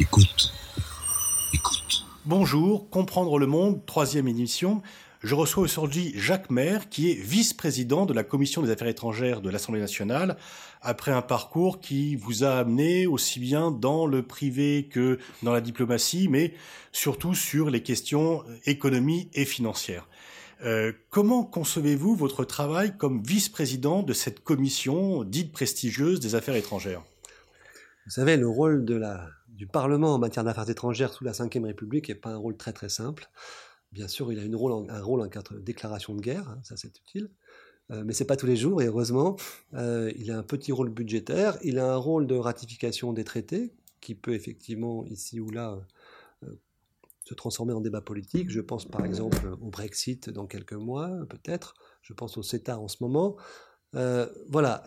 Écoute. Écoute. Bonjour, Comprendre le monde, troisième édition. Je reçois aujourd'hui Jacques Maire, qui est vice-président de la Commission des Affaires étrangères de l'Assemblée nationale, après un parcours qui vous a amené aussi bien dans le privé que dans la diplomatie, mais surtout sur les questions économie et financières. Euh, comment concevez-vous votre travail comme vice-président de cette commission dite prestigieuse des affaires étrangères? Vous savez, le rôle de la, du Parlement en matière d'affaires étrangères sous la Ve République n'est pas un rôle très très simple. Bien sûr, il a un rôle en cas de déclaration de guerre, hein, ça c'est utile, euh, mais c'est pas tous les jours et heureusement. Euh, il a un petit rôle budgétaire, il a un rôle de ratification des traités qui peut effectivement ici ou là euh, se transformer en débat politique. Je pense par exemple au Brexit dans quelques mois, peut-être. Je pense au CETA en ce moment. Voilà,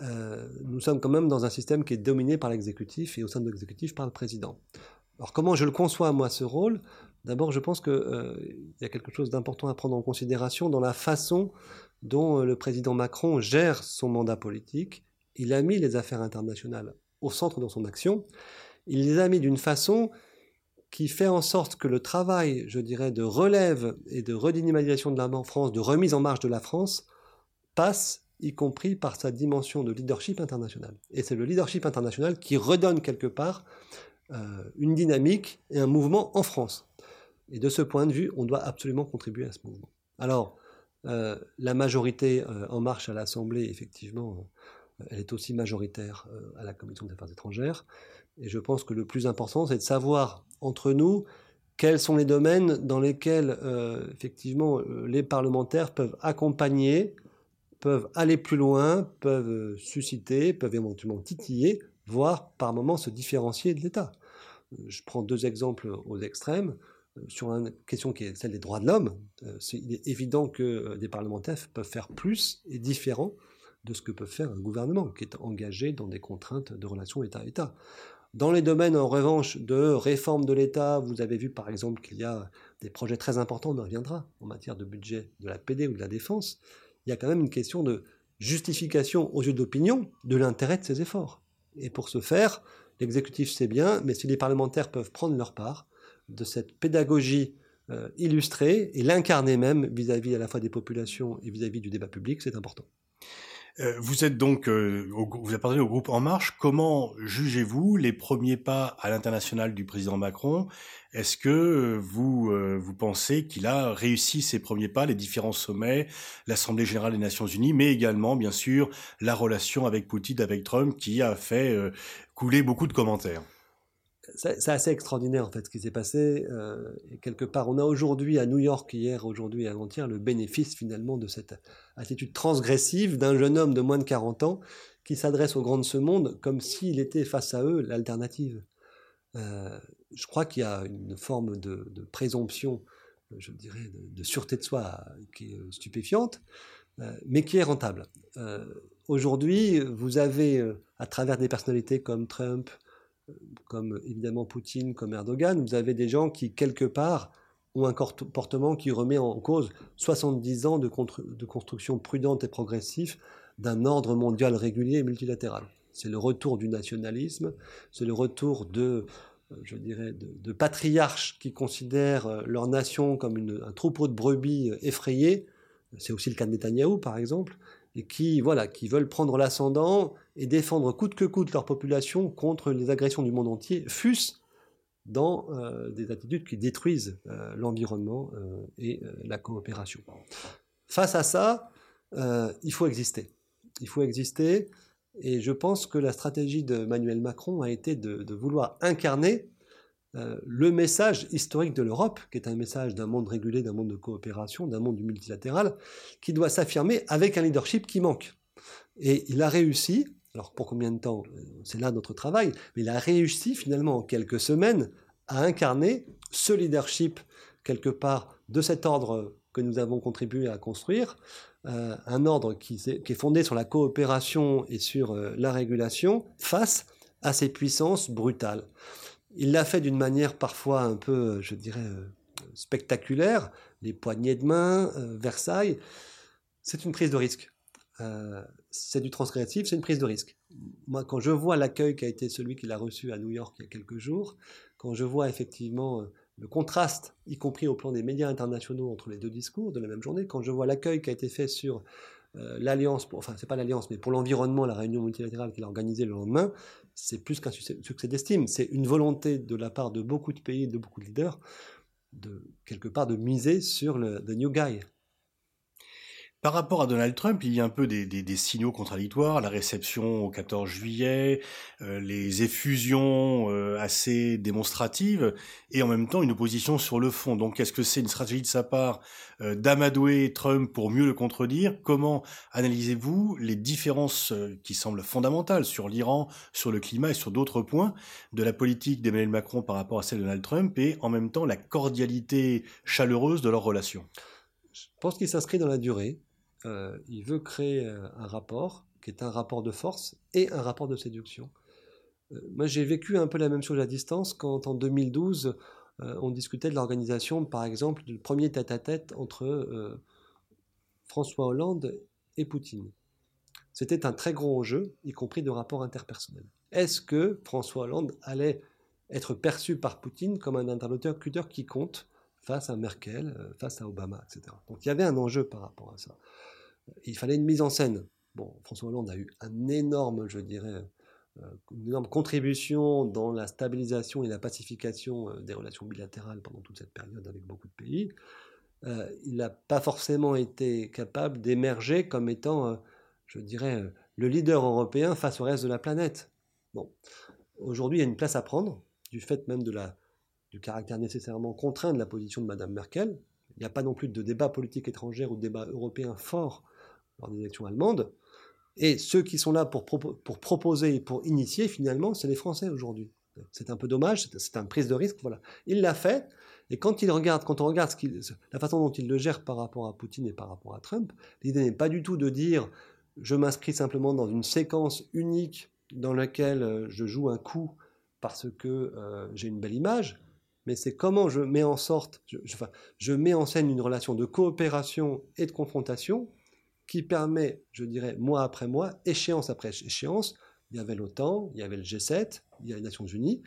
nous sommes quand même dans un système qui est dominé par l'exécutif et au sein de l'exécutif par le président. Alors comment je le conçois moi ce rôle? D'abord, je pense qu'il euh, y a quelque chose d'important à prendre en considération dans la façon dont euh, le président Macron gère son mandat politique. Il a mis les affaires internationales au centre de son action. Il les a mis d'une façon qui fait en sorte que le travail, je dirais, de relève et de redynamisation de la France, de remise en marche de la France, passe y compris par sa dimension de leadership international. Et c'est le leadership international qui redonne quelque part euh, une dynamique et un mouvement en France. Et de ce point de vue, on doit absolument contribuer à ce mouvement. Alors, euh, la majorité euh, en marche à l'Assemblée, effectivement, elle est aussi majoritaire à la Commission des Affaires étrangères. Et je pense que le plus important, c'est de savoir entre nous quels sont les domaines dans lesquels, effectivement, les parlementaires peuvent accompagner, peuvent aller plus loin, peuvent susciter, peuvent éventuellement titiller, voire par moments se différencier de l'État. Je prends deux exemples aux extrêmes sur une question qui est celle des droits de l'homme, euh, il est évident que euh, des parlementaires peuvent faire plus et différent de ce que peut faire un gouvernement qui est engagé dans des contraintes de relations État-État. Dans les domaines, en revanche, de réforme de l'État, vous avez vu par exemple qu'il y a des projets très importants, on en reviendra, en matière de budget de la PD ou de la défense. Il y a quand même une question de justification aux yeux d'opinion de l'intérêt de ces efforts. Et pour ce faire, l'exécutif sait bien, mais si les parlementaires peuvent prendre leur part, de cette pédagogie euh, illustrée et l'incarner même vis-à-vis à la fois des populations et vis-à-vis du débat public, c'est important. Euh, vous êtes donc, euh, vous appartenez au groupe En Marche. Comment jugez-vous les premiers pas à l'international du président Macron? Est-ce que vous vous pensez qu'il a réussi ses premiers pas, les différents sommets, l'Assemblée générale des Nations Unies, mais également, bien sûr, la relation avec Poutine, avec Trump, qui a fait couler beaucoup de commentaires? C'est assez extraordinaire en fait ce qui s'est passé. Euh, quelque part, on a aujourd'hui à New York, hier, aujourd'hui et avant-hier, le bénéfice finalement de cette attitude transgressive d'un jeune homme de moins de 40 ans qui s'adresse aux grands de ce monde comme s'il était face à eux l'alternative. Euh, je crois qu'il y a une forme de, présomption, je dirais, de, sûreté de soi qui est stupéfiante, euh, mais qui est rentable. aujourd'hui, vous avez, à travers des personnalités comme Trump, comme évidemment Poutine, comme Erdogan, vous avez des gens qui, quelque part, ont un comportement qui remet en cause 70 ans de, construction prudente et progressive d'un ordre mondial régulier et multilatéral. C'est le retour du nationalisme, c'est le retour de, euh, je dirais, de, patriarches qui considèrent euh, leur nation comme un troupeau de brebis euh, effrayés. C'est aussi le cas de Netanyahou, par exemple, et qui, voilà, qui veulent prendre l'ascendant et défendre coûte que coûte leur population contre les agressions du monde entier, fût-ce dans euh, des attitudes qui détruisent euh, l'environnement euh, et la coopération. Face à ça, il faut exister. Il faut exister, et je pense que la stratégie de Emmanuel Macron a été de vouloir incarner le message historique de l'Europe, qui est un message d'un monde régulé, d'un monde de coopération, d'un monde du multilatéral, qui doit s'affirmer avec un leadership qui manque. Et il a réussi, alors pour combien de temps euh, C'est là notre travail, mais il a réussi finalement en quelques semaines à incarner ce leadership quelque part de cet ordre que nous avons contribué à construire, euh, un ordre qui, est fondé sur la coopération et sur la régulation face à ces puissances brutales. Il l'a fait d'une manière parfois un peu, je dirais, euh, spectaculaire, les poignées de main, euh, Versailles. C'est une prise de risque. Euh, c'est du transgressif, c'est une prise de risque. Moi, quand je vois l'accueil qui a été celui qu'il a reçu à New York il y a quelques jours, quand je vois effectivement le contraste, y compris au plan des médias internationaux, entre les deux discours de la même journée, quand je vois l'accueil qui a été fait sur euh, l'alliance, enfin c'est pas l'alliance, mais pour l'environnement, la réunion multilatérale qu'il a organisée le lendemain, c'est plus qu'un succès d'estime, c'est une volonté de la part de beaucoup de pays, de beaucoup de leaders, de quelque part de miser sur le the new guy, par rapport à Donald Trump, il y a un peu des, signaux contradictoires, la réception au 14 juillet, euh, les effusions euh, assez démonstratives, et en même temps une opposition sur le fond. Donc est-ce que c'est une stratégie de sa part euh, d'amadouer Trump pour mieux le contredire? Comment analysez-vous les différences qui semblent fondamentales sur l'Iran, sur le climat et sur d'autres points de la politique d'Emmanuel Macron par rapport à celle de Donald Trump, et en même temps la cordialité chaleureuse de leurs relations? Je pense qu'il s'inscrit dans la durée. Euh, il veut créer euh, un rapport qui est un rapport de force et un rapport de séduction. Euh, moi, j'ai vécu un peu la même chose à distance quand, en 2012, on discutait de l'organisation, par exemple, du premier tête-à-tête entre François Hollande et Poutine. C'était un très gros enjeu, y compris de rapport interpersonnel. Est-ce que François Hollande allait être perçu par Poutine comme un interlocuteur qui compte face à Merkel, face à Obama, etc. Donc il y avait un enjeu par rapport à ça il fallait une mise en scène. Bon, François Hollande a eu un énorme, je dirais, euh, une énorme contribution dans la stabilisation et la pacification euh, des relations bilatérales pendant toute cette période avec beaucoup de pays. Euh, il n'a pas forcément été capable d'émerger comme étant, je dirais, le leader européen face au reste de la planète. Bon, aujourd'hui, il y a une place à prendre, du fait même de la, du caractère nécessairement contraint de la position de Mme Merkel. Il n'y a pas non plus de débat politique étrangère ou de débat européen fort lors des élections allemandes. Et ceux qui sont là pour, proposer et pour initier, finalement, c'est les Français aujourd'hui. C'est un peu dommage, c'est une prise de risque. Voilà. Il l'a fait. Et quand, il regarde, quand on regarde la façon dont il le gère par rapport à Poutine et par rapport à Trump, l'idée n'est pas du tout de dire je m'inscris simplement dans une séquence unique dans laquelle euh, je joue un coup parce que euh, j'ai une belle image, mais c'est comment je mets en scène une relation de coopération et de confrontation qui permet, je dirais, mois après mois, échéance après échéance, il y avait l'OTAN, il y avait le G7, il y a les Nations Unies,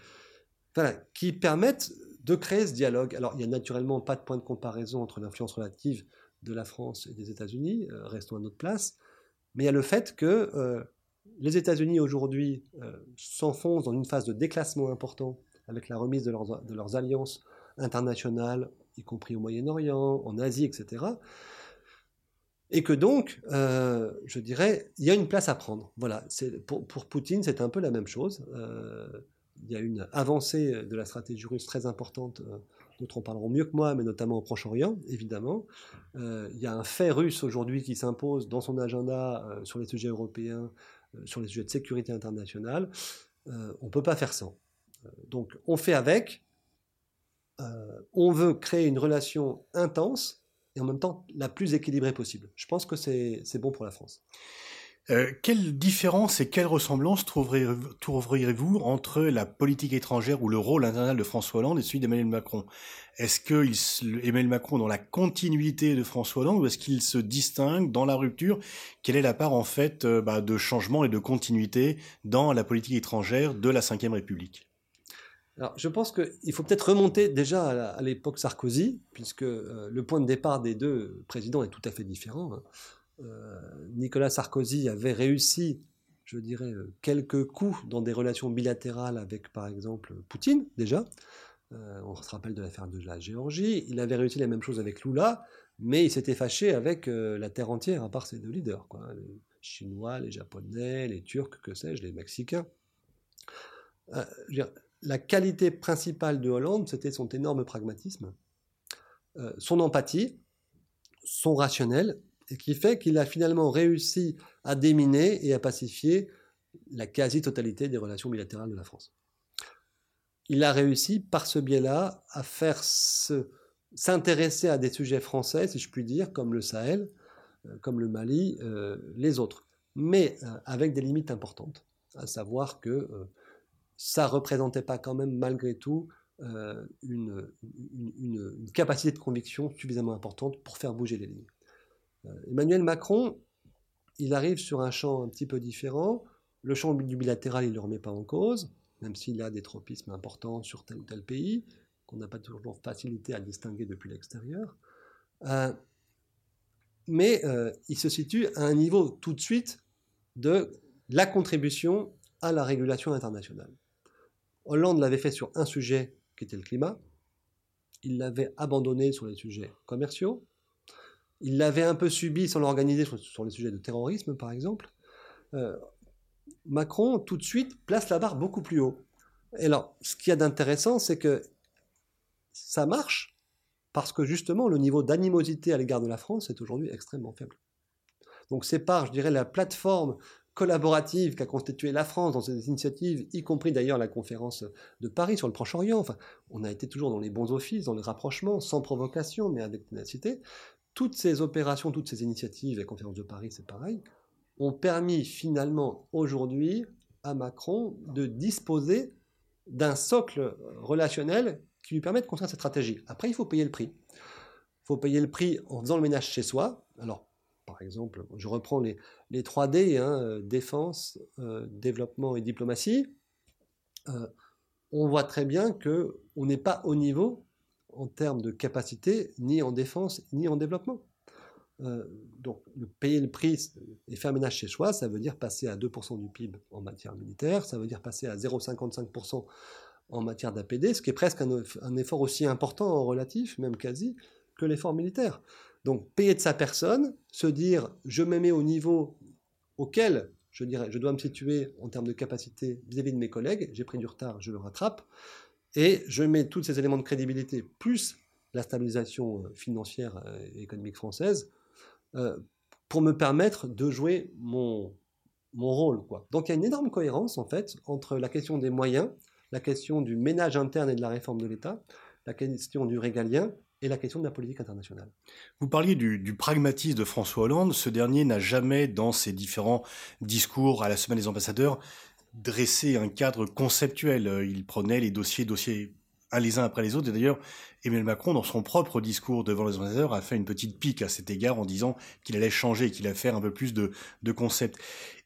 qui permettent de créer ce dialogue. Alors, il n'y a naturellement pas de point de comparaison entre l'influence relative de la France et des États-Unis, euh, restons à notre place, mais il y a le fait que euh, les États-Unis aujourd'hui euh, s'enfoncent dans une phase de déclassement important avec la remise de leurs alliances internationales, y compris au Moyen-Orient, en Asie, etc. Et que donc, euh, je dirais, il y a une place à prendre. Voilà, pour, pour Poutine, c'est un peu la même chose. Euh, il y a une avancée de la stratégie russe très importante, euh, d'autres en parleront mieux que moi, mais notamment au Proche-Orient, évidemment. il y a un fait russe aujourd'hui qui s'impose dans son agenda sur les sujets européens, sur les sujets de sécurité internationale. on ne peut pas faire sans. donc, on fait avec. on veut créer une relation intense et en même temps la plus équilibrée possible. Je pense que c'est bon pour la France. Euh, quelle différence et quelle ressemblance trouveriez-vous entre la politique étrangère ou le rôle international de François Hollande et celui d'Emmanuel Macron? Est-ce que Emmanuel Macron dans la continuité de François Hollande ou est-ce qu'il se distingue dans la rupture? Quelle est la part en fait euh, bah, de changement et de continuité dans la politique étrangère de la Ve République? Alors, je pense qu'il faut peut-être remonter déjà à l'époque Sarkozy, puisque euh, le point de départ des deux présidents est tout à fait différent. Hein. Euh, Nicolas Sarkozy avait réussi, je dirais, euh, quelques coups dans des relations bilatérales avec, par exemple, Poutine, déjà. on se rappelle de l'affaire de la Géorgie. Il avait réussi la même chose avec Lula, mais il s'était fâché avec la terre entière, à part ses deux leaders, quoi. les Chinois, les Japonais, les Turcs, que sais-je, les Mexicains la qualité principale de Hollande, c'était son énorme pragmatisme, euh, son empathie, son rationnel, et qui fait qu'il a finalement réussi à déminer et à pacifier la quasi-totalité des relations bilatérales de la France. Il a réussi par ce biais-là à faire s'intéresser à des sujets français, si je puis dire, comme le Sahel, euh, comme le Mali, euh, les autres, mais avec des limites importantes, à savoir que ça représentait pas quand même malgré tout euh, une, capacité de conviction suffisamment importante pour faire bouger les lignes. Euh, Emmanuel Macron, il arrive sur un champ un petit peu différent. Le champ du bilatéral, il ne le remet pas en cause. même s'il a des tropismes importants sur tel ou tel pays, qu'on n'a pas toujours facilité à distinguer depuis l'extérieur. Euh, mais il se situe à un niveau tout de suite de la contribution à la régulation internationale. Hollande l'avait fait sur un sujet qui était le climat. Il l'avait abandonné sur les sujets commerciaux. Il l'avait un peu subi sans l'organiser sur, les sujets de terrorisme, par exemple. Euh, Macron, tout de suite, place la barre beaucoup plus haut. Et alors, ce qu'il y a d'intéressant, c'est que ça marche parce que justement, le niveau d'animosité à l'égard de la France est aujourd'hui extrêmement faible. Donc, c'est par, je dirais, la plateforme collaborative qu'a constituée la France dans ces initiatives, y compris d'ailleurs la conférence de Paris sur le Proche-Orient. Enfin, on a été toujours dans les bons offices, dans les rapprochements, sans provocation, mais avec ténacité. Toutes ces opérations, toutes ces initiatives, la conférence de Paris, c'est pareil, ont permis finalement aujourd'hui à Macron de disposer d'un socle relationnel qui lui permet de construire cette stratégie. Après, il faut payer le prix. Il faut payer le prix en faisant le ménage chez soi. Alors, par exemple, je reprends les, les 3D, hein, euh, défense, euh, développement et diplomatie. Euh, on voit très bien qu'on n'est pas au niveau en termes de capacité, ni en défense, ni en développement. donc, payer le prix et faire ménage chez soi, ça veut dire passer à 2% du PIB en matière militaire, ça veut dire passer à 0,55% en matière d'APD, ce qui est presque un, effort aussi important en relatif, même quasi, que l'effort militaire. Donc payer de sa personne, se dire je me mets au niveau auquel je, dirais, je dois me situer en termes de capacité vis-à-vis de mes collègues, j'ai pris du retard, je le rattrape, et je mets tous ces éléments de crédibilité, plus la stabilisation euh, financière et économique française, euh, pour me permettre de jouer mon, mon rôle. Donc il y a une énorme cohérence en fait entre la question des moyens, la question du ménage interne et de la réforme de l'État, la question du régalien et la question de la politique internationale. Vous parliez du, pragmatisme de François Hollande. Ce dernier n'a jamais, dans ses différents discours à la Semaine des ambassadeurs, dressé un cadre conceptuel. Il prenait les dossiers, dossiers un les uns après les autres. Et d'ailleurs, Emmanuel Macron, dans son propre discours devant les ambassadeurs, a fait une petite pique à cet égard en disant qu'il allait changer, qu'il allait faire un peu plus de, de concepts.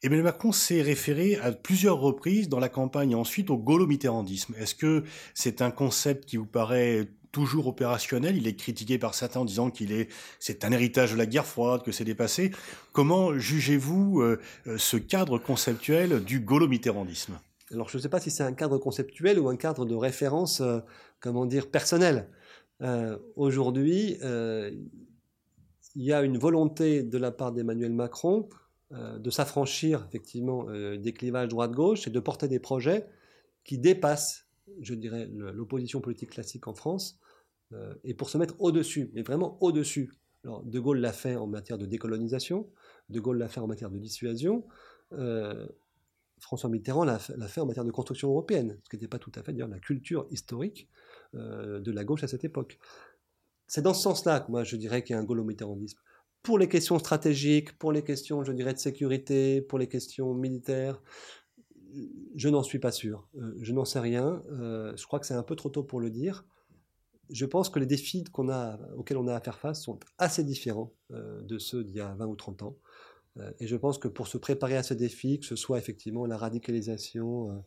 Emmanuel Macron s'est référé à plusieurs reprises dans la campagne ensuite au gaulo-mitterrandisme. Est-ce que c'est un concept qui vous paraît toujours opérationnel. Il est critiqué par certains en disant qu'il est, c'est un héritage de la guerre froide, que c'est dépassé. Comment jugez-vous euh, euh, ce cadre conceptuel du gaulo-mitterrandisme Alors, je ne sais pas si c'est un cadre conceptuel ou un cadre de référence, euh, comment dire, personnel. Aujourd'hui, il y a une volonté de la part d'Emmanuel Macron de s'affranchir effectivement des clivages droite-gauche et de porter des projets qui dépassent je dirais, l'opposition politique classique en France, euh, et pour se mettre au-dessus, mais vraiment au-dessus. Alors, De Gaulle l'a fait en matière de décolonisation, De Gaulle l'a fait en matière de dissuasion, euh, François Mitterrand l'a fait en matière de construction européenne, ce qui n'était pas tout à fait la culture historique euh, de la gauche à cette époque. C'est dans ce sens-là que moi je dirais qu'il y a un gaulo-mitterrandisme. Pour les questions stratégiques, pour les questions, je dirais, de sécurité, pour les questions militaires, je n'en suis pas sûr. Euh, je n'en sais rien. Euh, je crois que c'est un peu trop tôt pour le dire. Je pense que les défis auxquels on a à faire face sont assez différents euh, de ceux d'il y a 20 ou 30 ans. et je pense que pour se préparer à ces défis, que ce soit effectivement la radicalisation,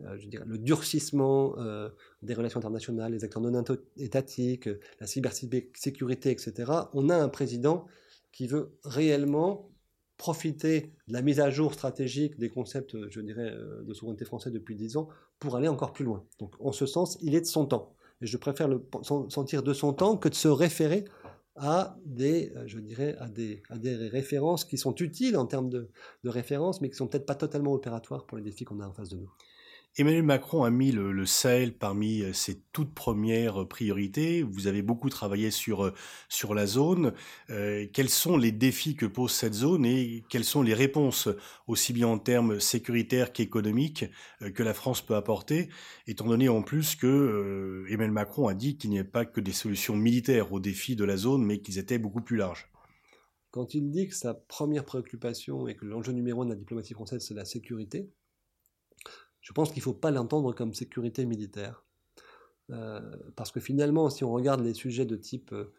le durcissement des relations internationales, les acteurs non étatiques, la cybersécurité, etc., on a un président qui veut réellement profiter de la mise à jour stratégique des concepts, je dirais, euh, de souveraineté française depuis dix ans pour aller encore plus loin. Donc, en ce sens, il est de son temps. Et je préfère le sentir de son temps que de se référer à des, euh, je dirais, à des, références qui sont utiles en termes de, de références, mais qui sont peut-être pas totalement opératoires pour les défis qu'on a en face de nous. Emmanuel Macron a mis le, Sahel parmi euh, ses toutes premières priorités. Vous avez beaucoup travaillé sur, euh, sur la zone. Euh, quels sont les défis que pose cette zone et quelles sont les réponses, aussi bien en termes sécuritaires qu'économiques, que la France peut apporter, étant donné en plus que Emmanuel Macron a dit qu'il n'y avait pas que des solutions militaires aux défis de la zone, mais qu'ils étaient beaucoup plus larges Quand il dit que sa première préoccupation et que l'enjeu numéro un de la diplomatie française, c'est la sécurité, je pense qu'il ne faut pas l'entendre comme sécurité militaire. Euh, parce que finalement, si on regarde les sujets de type euh,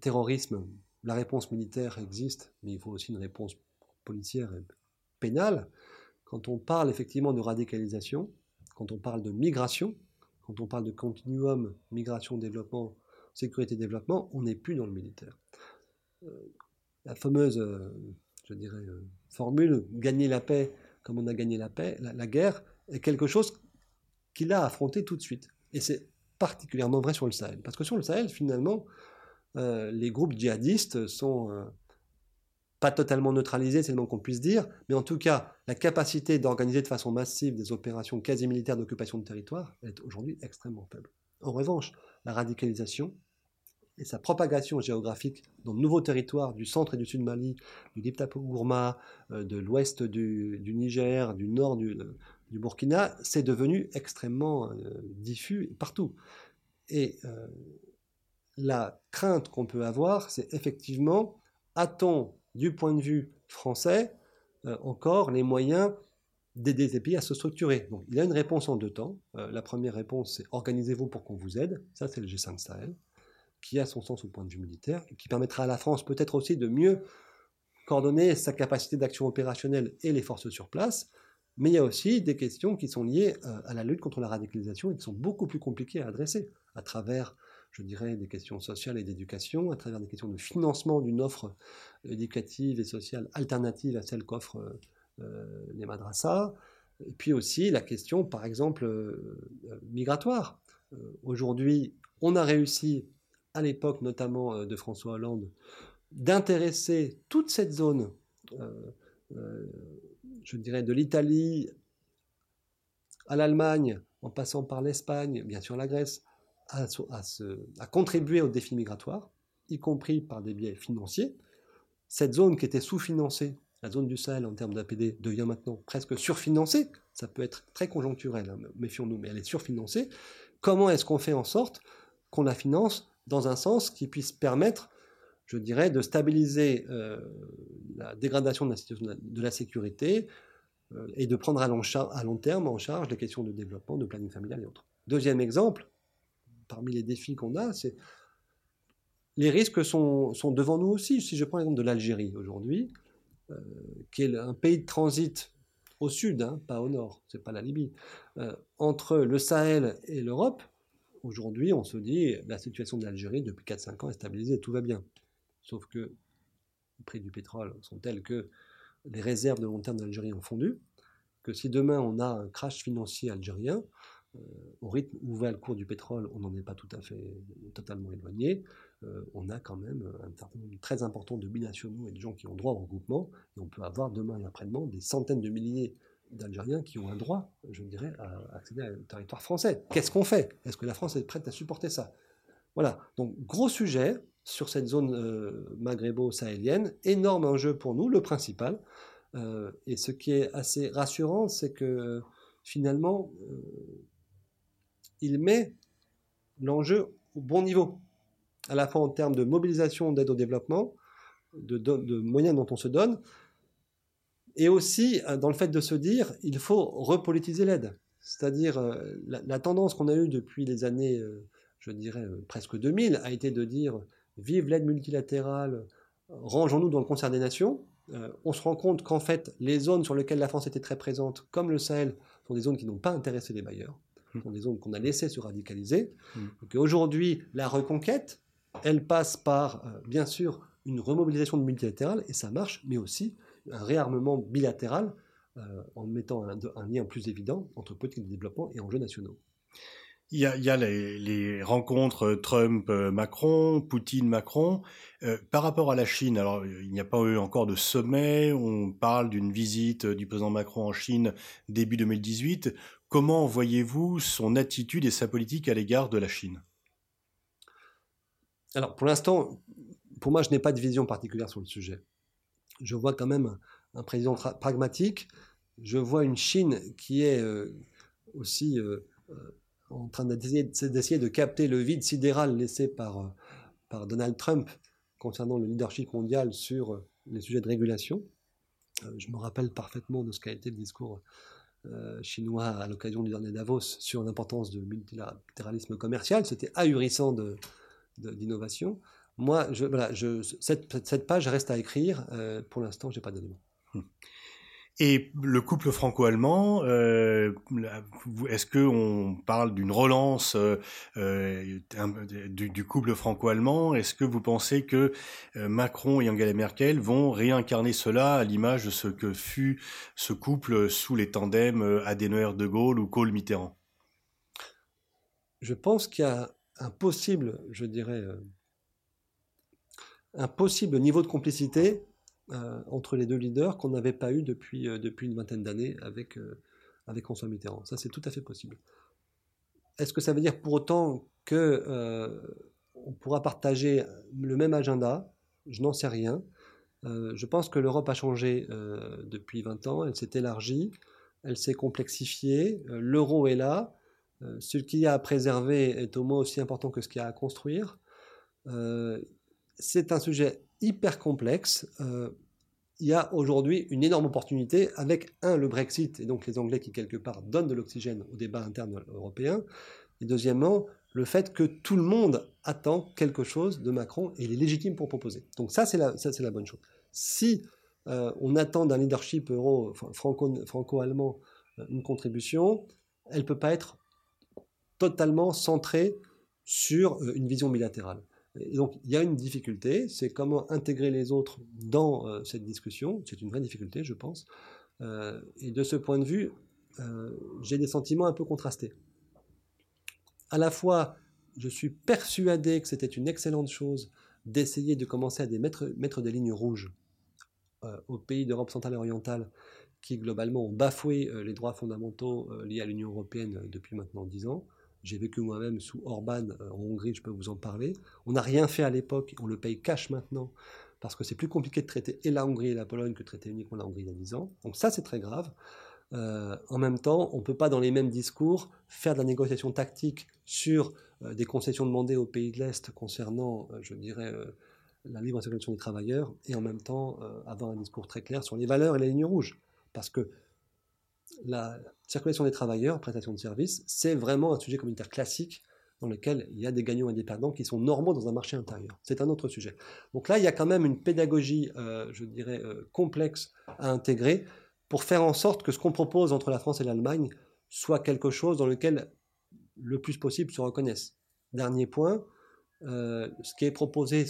terrorisme, la réponse militaire existe, mais il faut aussi une réponse policière et pénale. Quand on parle effectivement de radicalisation, quand on parle de migration, quand on parle de continuum migration-développement, sécurité-développement, on n'est plus dans le militaire. Euh, la fameuse, je dirais, formule gagner la paix comme on a gagné la paix, la, guerre, quelque chose qu'il a affronté tout de suite. Et c'est particulièrement vrai sur le Sahel. Parce que sur le Sahel, finalement, les groupes djihadistes sont pas totalement neutralisés, c'est le moins qu'on puisse dire, mais en tout cas, la capacité d'organiser de façon massive des opérations quasi militaires d'occupation de territoire est aujourd'hui extrêmement faible. En revanche, la radicalisation, et sa propagation géographique dans de nouveaux territoires du centre et du sud Mali, du Diptapo Gourma, euh, de l'ouest du, Niger, du nord du, Burkina, c'est devenu extrêmement euh, diffus partout. Et euh, la crainte qu'on peut avoir, c'est effectivement, a-t-on, du point de vue français, encore les moyens d'aider ces pays à se structurer? Donc, il y a une réponse en deux temps. la première réponse, c'est organisez-vous pour qu'on vous aide. Ça, c'est le G5 Sahel qui a son sens au point de vue militaire, et qui permettra à la France peut-être aussi de mieux coordonner sa capacité d'action opérationnelle et les forces sur place, mais il y a aussi des questions qui sont liées euh, à la lutte contre la radicalisation et qui sont beaucoup plus compliquées à adresser à travers, je dirais, des questions sociales et d'éducation, à travers des questions de financement d'une offre éducative et sociale alternative à celle qu'offrent euh, les madrassas, et puis aussi la question, par exemple, euh, migratoire. Aujourd'hui, on a réussi à l'époque notamment euh, de François Hollande, d'intéresser toute cette zone, euh, euh, je dirais de l'Italie à l'Allemagne, en passant par l'Espagne, bien sûr la Grèce, à, contribuer au défi migratoire, y compris par des biais financiers. Cette zone qui était sous-financée, la zone du Sahel en termes d'APD, devient maintenant presque surfinancée. Ça peut être très conjoncturel, hein, méfions-nous, mais elle est surfinancée. Comment est-ce qu'on fait en sorte qu'on la finance dans un sens qui puisse permettre, je dirais, de stabiliser euh, la dégradation de la sécurité euh, et de prendre à long, à long, terme en charge les questions de développement, de planning familial et autres. Deuxième exemple, parmi les défis qu'on a, c'est les risques sont, sont, devant nous aussi. Si je prends l'exemple de l'Algérie aujourd'hui, euh, qui est un pays de transit au sud, hein, pas au nord, c'est pas la Libye, entre le Sahel et l'Europe, Aujourd'hui, on se dit, la situation de l'Algérie depuis 4-5 ans est stabilisée, tout va bien. Sauf que les prix du pétrole sont tels que les réserves de long terme d'Algérie ont fondu, que si demain on a un crash financier algérien, euh, au rythme où va le cours du pétrole, on n'en est pas tout à fait totalement éloigné. Euh, on a quand même un très important de binationaux et de gens qui ont droit au regroupement. Et on peut avoir demain et après-demain des centaines de milliers d'Algériens qui ont un droit, je dirais, à accéder au territoire français. Qu'est-ce qu'on fait? Est-ce que la France est prête à supporter ça? Voilà, donc gros sujet sur cette zone euh, maghrébo-sahélienne, énorme enjeu pour nous, le principal. Euh, et ce qui est assez rassurant, c'est que finalement, euh, il met l'enjeu au bon niveau, à la fois en termes de mobilisation d'aide au développement, de moyens dont on se donne, et aussi dans le fait de se dire, il faut repolitiser l'aide. C'est-à-dire, euh, la, tendance qu'on a eue depuis les années, je dirais, presque 2000, a été de dire, vive l'aide multilatérale, rangeons-nous dans le concert des nations. on se rend compte qu'en fait, les zones sur lesquelles la France était très présente, comme le Sahel, sont des zones qui n'ont pas intéressé les bailleurs, mmh. sont des zones qu'on a laissées se radicaliser. Mmh. Aujourd'hui, la reconquête, elle passe par, bien sûr, une remobilisation de multilatéral, et ça marche, mais aussi un réarmement bilatéral euh, en mettant un, lien plus évident entre politique de développement et enjeux nationaux. Il y a, les, rencontres Trump-Macron, Poutine-Macron. Euh, par rapport à la Chine, alors il n'y a pas eu encore de sommet, on parle d'une visite du président Macron en Chine début 2018. Comment voyez-vous son attitude et sa politique à l'égard de la Chine? Alors pour l'instant, pour moi, je n'ai pas de vision particulière sur le sujet je vois quand même un président pragmatique. Je vois une Chine qui est euh, aussi euh, euh, en train d'essayer de capter le vide sidéral laissé par, par Donald Trump concernant le leadership mondial sur les sujets de régulation. je me rappelle parfaitement de ce qu'a été le discours chinois à l'occasion du dernier Davos sur l'importance du multilatéralisme commercial. C'était ahurissant d'innovation. Moi, voilà, cette, page reste à écrire. Euh, pour l'instant, je n'ai pas d'éléments. Et le couple franco-allemand, euh, est-ce qu'on parle d'une relance euh, euh, du, couple franco-allemand? Est-ce que vous pensez que Macron et Angela Merkel vont réincarner cela à l'image de ce que fut ce couple sous les tandems Adenauer-De Gaulle ou Kohl-Mitterrand Je pense qu'il y a un possible, je dirais, un possible niveau de complicité entre les deux leaders qu'on n'avait pas eu depuis, euh, depuis une vingtaine d'années avec, euh, avec François Mitterrand. Ça, c'est tout à fait possible. Est-ce que ça veut dire pour autant que on pourra partager le même agenda? Je n'en sais rien. je pense que l'Europe a changé depuis 20 ans, elle s'est élargie, elle s'est complexifiée, l'euro est là, ce qu'il y a à préserver est au moins aussi important que ce qu'il y a à construire. c'est un sujet hyper complexe. Euh, il y a aujourd'hui une énorme opportunité avec, un, le Brexit, et donc les Anglais qui, quelque part, donnent de l'oxygène au débat interne européen, et deuxièmement, le fait que tout le monde attend quelque chose de Macron et il est légitime pour proposer. Donc ça, c'est la, la bonne chose. Si euh, on attend d'un leadership euro, franco-allemand euh, une contribution, elle ne peut pas être totalement centrée sur une vision bilatérale. Donc il y a une difficulté, c'est comment intégrer les autres dans euh, cette discussion. C'est une vraie difficulté, je pense. Euh, et de ce point de vue, euh, j'ai des sentiments un peu contrastés. À la fois, je suis persuadé que c'était une excellente chose d'essayer de commencer à mettre, mettre des lignes rouges aux pays d'Europe centrale et orientale qui globalement ont bafoué les droits fondamentaux liés à l'Union européenne depuis maintenant dix ans. J'ai vécu moi-même sous Orban euh, en Hongrie, je peux vous en parler. On n'a rien fait à l'époque, on le paye cash maintenant, parce que c'est plus compliqué de traiter et la Hongrie et la Pologne que de traiter uniquement la Hongrie il y a 10 ans. Donc ça, c'est très grave. Euh, en même temps, on ne peut pas, dans les mêmes discours, faire de la négociation tactique sur euh, des concessions demandées aux pays de l'Est concernant, je dirais, la libre circulation des travailleurs, et en même temps avoir un discours très clair sur les valeurs et les lignes rouges. Parce que la circulation des travailleurs, prestation de services, c'est vraiment un sujet communautaire classique dans lequel il y a des gagnants et des perdants qui sont normaux dans un marché intérieur. C'est un autre sujet. Donc là, il y a quand même une pédagogie, euh, je dirais, euh, complexe à intégrer pour faire en sorte que ce qu'on propose entre la France et l'Allemagne soit quelque chose dans lequel le plus possible se reconnaissent. Dernier point, euh, ce qui est proposé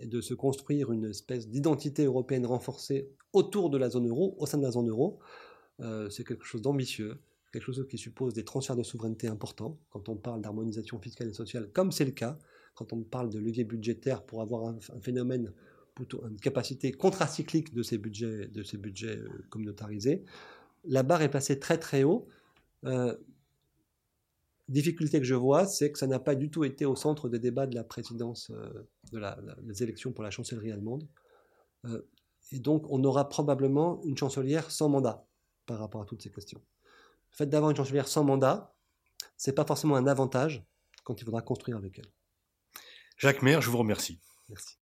est de se construire une espèce d'identité européenne renforcée autour de la zone euro, au sein de la zone euro. Euh, c'est quelque chose d'ambitieux, quelque chose qui suppose des transferts de souveraineté importants quand on parle d'harmonisation fiscale et sociale, comme c'est le cas quand on parle de levier budgétaire pour avoir un, phénomène, plutôt une capacité contracyclique de ces budgets, de ces budgets euh, communautarisés. La barre est placée très très haut. Euh, difficulté que je vois, c'est que ça n'a pas du tout été au centre des débats de la présidence, de la, élections pour la chancellerie allemande. et donc, on aura probablement une chancelière sans mandat par rapport à toutes ces questions. Le fait d'avoir une chancelière sans mandat, c'est pas forcément un avantage quand il faudra construire avec elle. Jacques Maire, je vous remercie. Merci.